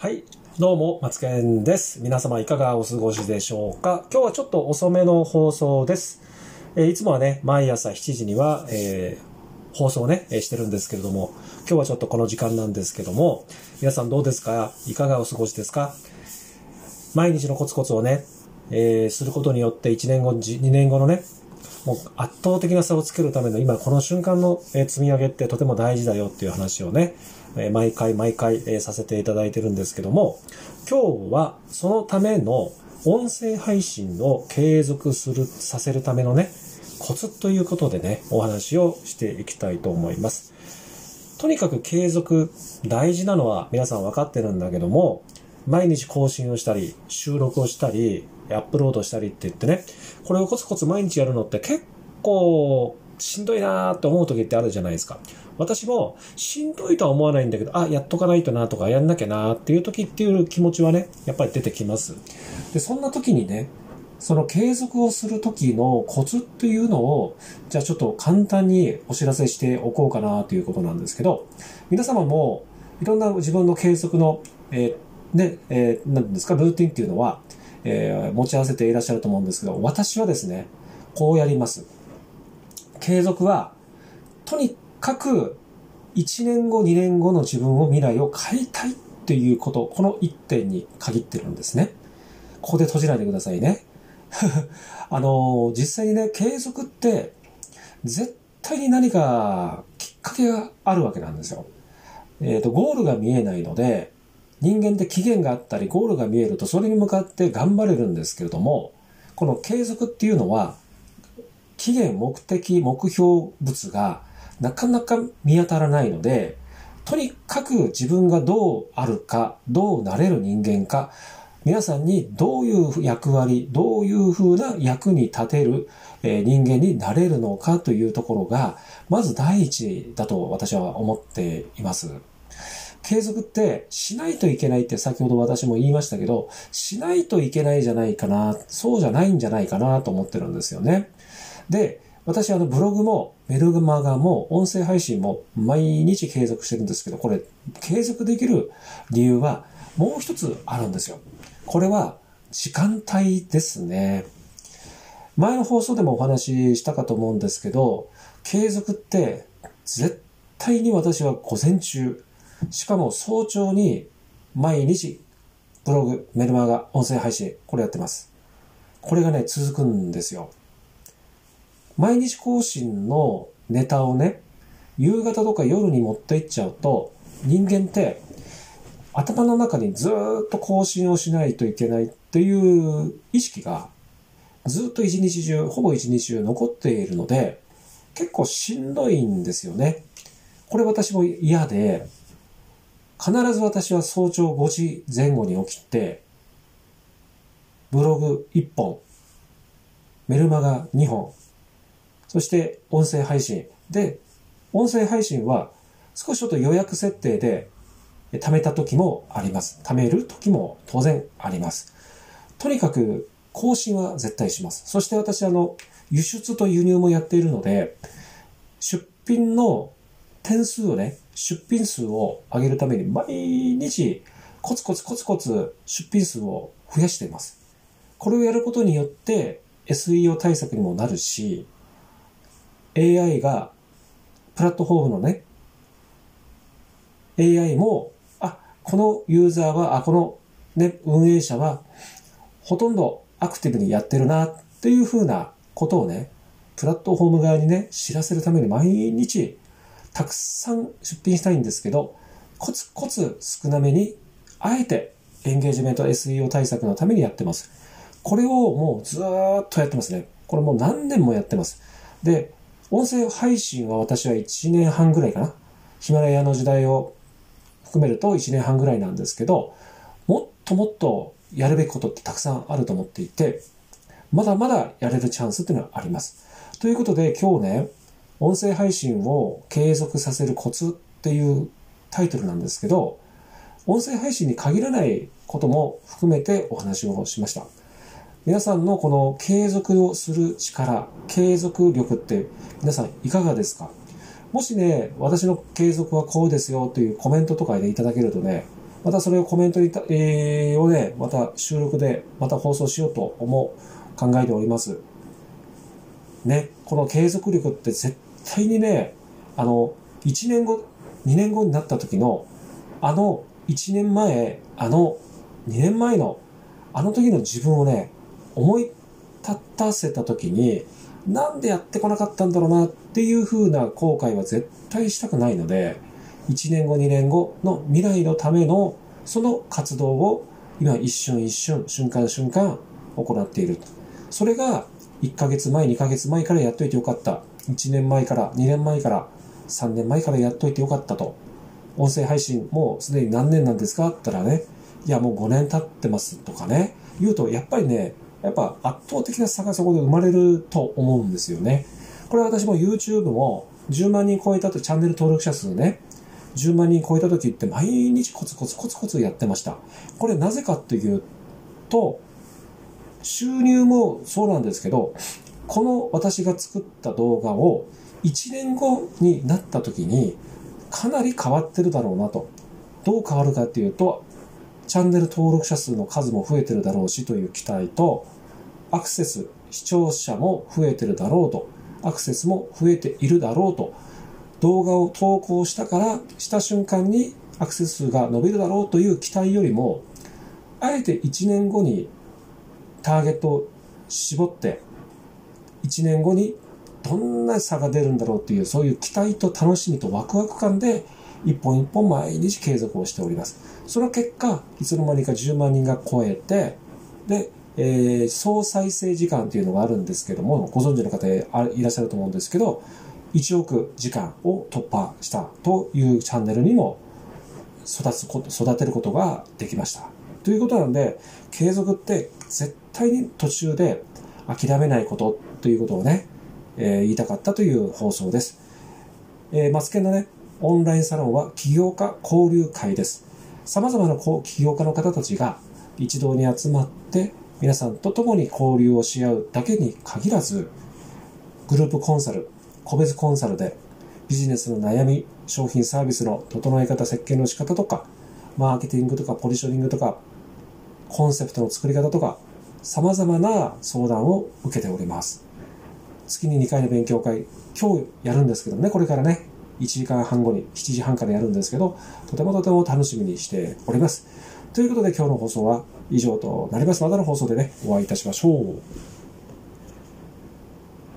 はい。どうも、松健です。皆様いかがお過ごしでしょうか？今日はちょっと遅めの放送です。えーいつもはね、毎朝7時には、えー放送ね、えしてるんですけれども、今日はちょっとこの時間なんですけども、皆さんどうですか？いかがお過ごしですか？毎日のコツコツをね、えーすることによって1年後、2年後のね、もう圧倒的な差をつけるための今この瞬間の積み上げってとても大事だよっていう話をね、え毎回毎回えさせていただいてるんですけども、今日はそのための音声配信を継続する、させるためのね、コツということでね、お話をしていきたいと思います。とにかく継続大事なのは皆さん分かってるんだけども、毎日更新をしたり、収録をしたり、アップロードしたりって言ってね、これをコツコツ毎日やるのって結構しんどいなーって思う時ってあるじゃないですか。私もしんどいとは思わないんだけど、あ、やっとかないとなとかやんなきゃなっていう時っていう気持ちはね、やっぱり出てきます。で、そんな時にね、その継続をする時のコツっていうのを、じゃあちょっと簡単にお知らせしておこうかなということなんですけど、皆様もいろんな自分の継続の、えーね、えー、なんですか、ルーティンっていうのは、えー持ち合わせていらっしゃると思うんですけど、私はですね、こうやります。継続は、とにかく1年後、2年後の自分を未来を変えたいっていうこと、この一点に限ってるんですね。ここで閉じないでくださいね。あの、実際にね、継続って、絶対に何かきっかけがあるわけなんですよ。えっ、と、ゴールが見えないので、人間って期限があったり、ゴールが見えると、それに向かって頑張れるんですけれども、この継続っていうのは、期限、目的、目標物がなかなか見当たらないので、とにかく自分がどうあるか、どうなれる人間か、皆さんにどういう役割、どういう風な役に立てる、人間になれるのかというところが、まず第一だと私は思っています。継続ってしないといけないって先ほど私も言いましたけど、しないといけないじゃないかな、そうじゃないんじゃないかなと思ってるんですよね。で、私あのブログもメルマガも音声配信も毎日継続してるんですけど、これ継続できる理由はもう一つあるんですよ。これは時間帯ですね。前の放送でもお話ししたかと思うんですけど、継続って絶対に私は午前中、しかも早朝に毎日ブログ、メルマガ、音声配信、これやってます。これがね、続くんですよ。毎日更新のネタをね、夕方とか夜に持っていっちゃうと、人間って頭の中にずっと更新をしないといけないっていう意識がずっと一日中、ほぼ一日中残っているので、結構しんどいんですよね。これ私も嫌で、必ず私は早朝5時前後に起きて、ブログ1本、メルマガ2本、そして音声配信。で、音声配信は少しちょっと予約設定で貯めた時もあります。貯める時も当然あります。とにかく更新は絶対します。そして私あの、輸出と輸入もやっているので、出品の点数をね、出品数を上げるために毎日コツコツコツコツ出品数を増やしています。これをやることによって SEO 対策にもなるし、AI がプラットフォームのね、AI も、あ、このユーザーは、あ、このね、運営者は、ほとんどアクティブにやってるな、っていうふうなことをね、プラットフォーム側にね、知らせるために毎日、たくさん出品したいんですけど、コツコツ少なめに、あえてエンゲージメント SEO 対策のためにやってます。これをもうずーっとやってますね。これもう何年もやってます。で、音声配信は私は1年半ぐらいかな。ヒマラヤの時代を含めると1年半ぐらいなんですけど、もっともっとやるべきことってたくさんあると思っていて、まだまだやれるチャンスっていうのはあります。ということで今日ね、音声配信を継続させるコツっていうタイトルなんですけど、音声配信に限らないことも含めてお話をしました。皆さんのこの継続をする力、継続力って皆さんいかがですか？もしね、私の継続はこうですよというコメントとかでいただけるとね、またそれをコメントにた、えー、をね、また収録でまた放送しようと思う、考えております。ね、この継続力って絶対にね、あの、1年後、2年後になった時の、あの1年前、あの2年前の、あの時の自分をね、思い立たせた時に、なんでやってこなかったんだろうなっていう風な後悔は絶対したくないので、1年後、2年後の未来のためのその活動を今一瞬一瞬、瞬間瞬間行っている。それが1ヶ月前、2ヶ月前からやっといてよかった。1年前から、2年前から、3年前からやっといてよかったと。音声配信もうすでに何年なんですか？って言ったらね、いやもう5年経ってますとかね、言うとやっぱりね、やっぱ圧倒的な差がそこで生まれると思うんですよね。これ私も YouTube も10万人超えたとチャンネル登録者数ね、10万人超えた時って毎日コツコツコツコツやってました。これなぜかっていうと、収入もそうなんですけど、この私が作った動画を1年後になった時にかなり変わってるだろうなと。どう変わるかっていうと、チャンネル登録者数の数も増えてるだろうしという期待と、アクセス、視聴者も増えてるだろうと、アクセスも増えているだろうと、動画を投稿したから、した瞬間にアクセス数が伸びるだろうという期待よりも、あえて1年後にターゲットを絞って、1年後にどんな差が出るんだろうっていう、そういう期待と楽しみとワクワク感で、一本一本毎日継続をしております。その結果、いつの間にか10万人が超えて、で、えー、総再生時間っていうのがあるんですけども、ご存知の方いらっしゃると思うんですけど、1億時間を突破したというチャンネルにも育つこと、育てることができました。ということなんで、継続って絶対に途中で諦めないことということをね、えー、言いたかったという放送です。えー、マツケンのね、オンラインサロンは起業家交流会です。様々な起業家の方たちが一堂に集まって皆さんと共に交流をし合うだけに限らず、グループコンサル、個別コンサルでビジネスの悩み、商品サービスの整え方、設計の仕方とか、マーケティングとかポジショニングとか、コンセプトの作り方とか、様々な相談を受けております。月に2回の勉強会、今日やるんですけどね、これからね、1時間半後に7時半からやるんですけど、とてもとても楽しみにしております。ということで今日の放送は以上となります。またの放送でね、お会いいたしましょう。